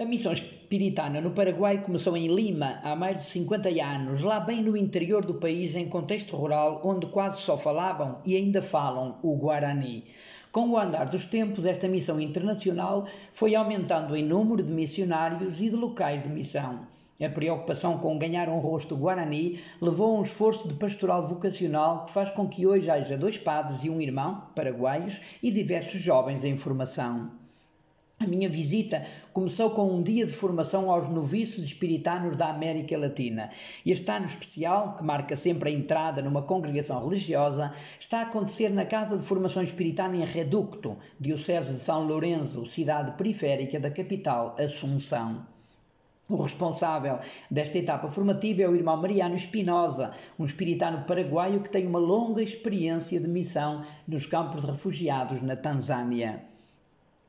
A missão espiritana no Paraguai começou em Lima há mais de 50 anos, lá bem no interior do país, em contexto rural, onde quase só falavam e ainda falam o Guarani. Com o andar dos tempos, esta missão internacional foi aumentando em número de missionários e de locais de missão. A preocupação com ganhar um rosto guarani levou a um esforço de pastoral vocacional que faz com que hoje haja dois padres e um irmão, paraguaios, e diversos jovens em formação. A minha visita começou com um dia de formação aos noviços espiritanos da América Latina. Este ano especial, que marca sempre a entrada numa congregação religiosa, está a acontecer na Casa de Formação Espiritana em Reducto, Diocese de São Lourenço, cidade periférica da capital, Assunção. O responsável desta etapa formativa é o irmão Mariano Espinosa, um espiritano paraguaio que tem uma longa experiência de missão nos campos de refugiados na Tanzânia.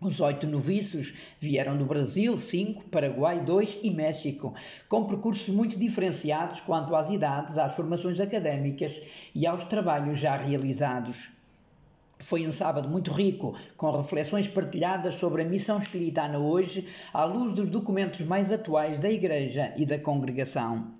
Os oito noviços vieram do Brasil, cinco, Paraguai, dois e México, com percursos muito diferenciados quanto às idades, às formações académicas e aos trabalhos já realizados. Foi um sábado muito rico, com reflexões partilhadas sobre a missão espiritana hoje, à luz dos documentos mais atuais da Igreja e da congregação.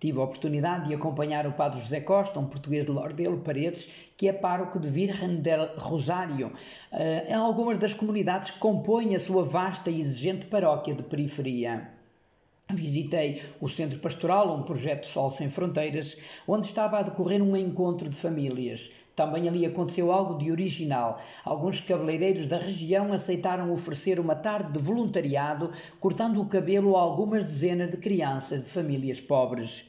Tive a oportunidade de acompanhar o Padre José Costa, um português de Lordelo Paredes, que é pároco de Virgen del Rosário, eh, em algumas das comunidades que compõem a sua vasta e exigente paróquia de periferia. Visitei o Centro Pastoral, um projeto Sol Sem Fronteiras, onde estava a decorrer um encontro de famílias. Também ali aconteceu algo de original. Alguns cabeleireiros da região aceitaram oferecer uma tarde de voluntariado, cortando o cabelo a algumas dezenas de crianças de famílias pobres.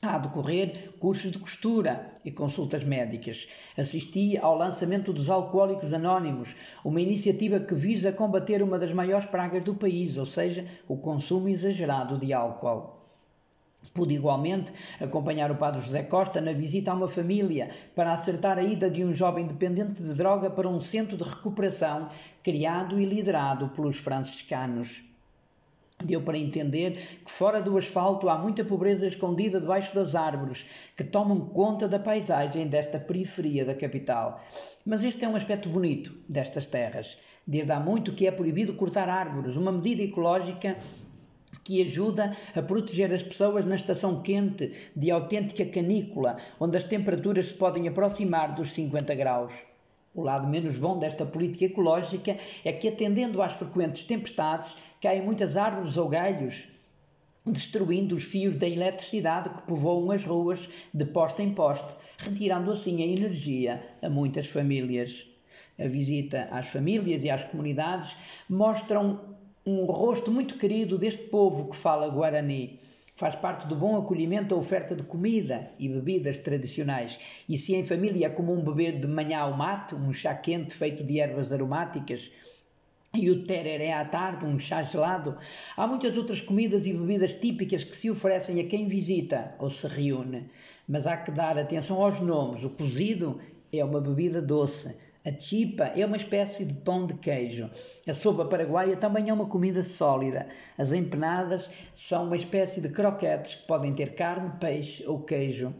A decorrer cursos de costura e consultas médicas. Assisti ao lançamento dos Alcoólicos Anónimos, uma iniciativa que visa combater uma das maiores pragas do país, ou seja, o consumo exagerado de álcool. Pude igualmente acompanhar o Padre José Costa na visita a uma família para acertar a ida de um jovem dependente de droga para um centro de recuperação criado e liderado pelos franciscanos. Deu para entender que fora do asfalto há muita pobreza escondida debaixo das árvores que tomam conta da paisagem desta periferia da capital. Mas este é um aspecto bonito destas terras. Desde há muito que é proibido cortar árvores, uma medida ecológica que ajuda a proteger as pessoas na estação quente de autêntica canícula, onde as temperaturas se podem aproximar dos 50 graus. O lado menos bom desta política ecológica é que, atendendo às frequentes tempestades, caem muitas árvores ou galhos, destruindo os fios da eletricidade que povoam as ruas de poste em poste, retirando assim a energia a muitas famílias. A visita às famílias e às comunidades mostram um rosto muito querido deste povo que fala guarani Faz parte do bom acolhimento a oferta de comida e bebidas tradicionais. E se em família é comum beber de manhã ao mate, um chá quente feito de ervas aromáticas, e o tereré à tarde, um chá gelado. Há muitas outras comidas e bebidas típicas que se oferecem a quem visita ou se reúne. Mas há que dar atenção aos nomes. O cozido é uma bebida doce. A chipa é uma espécie de pão de queijo. A sopa paraguaia também é uma comida sólida. As empanadas são uma espécie de croquetes que podem ter carne, peixe ou queijo.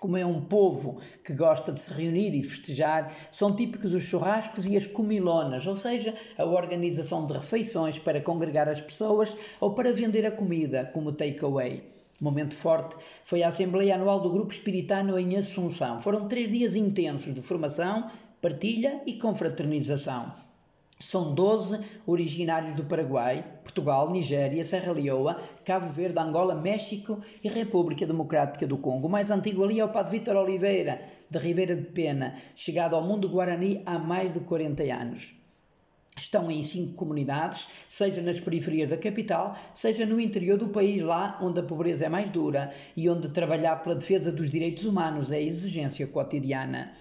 Como é um povo que gosta de se reunir e festejar, são típicos os churrascos e as comilonas, ou seja, a organização de refeições para congregar as pessoas ou para vender a comida, como takeaway. Momento forte foi a Assembleia Anual do Grupo Espiritano em Assunção. Foram três dias intensos de formação, partilha e confraternização. São 12 originários do Paraguai, Portugal, Nigéria, Serra Leoa, Cabo Verde, Angola, México e República Democrática do Congo. O mais antigo ali é o Padre Vítor Oliveira, de Ribeira de Pena, chegado ao mundo guarani há mais de 40 anos. Estão em cinco comunidades, seja nas periferias da capital, seja no interior do país, lá onde a pobreza é mais dura e onde trabalhar pela defesa dos direitos humanos é exigência cotidiana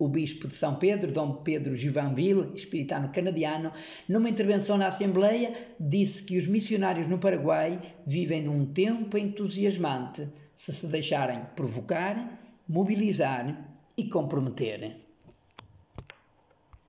o bispo de São Pedro, Dom Pedro Givanville, espiritano canadiano, numa intervenção na Assembleia, disse que os missionários no Paraguai vivem num tempo entusiasmante se se deixarem provocar, mobilizar e comprometer.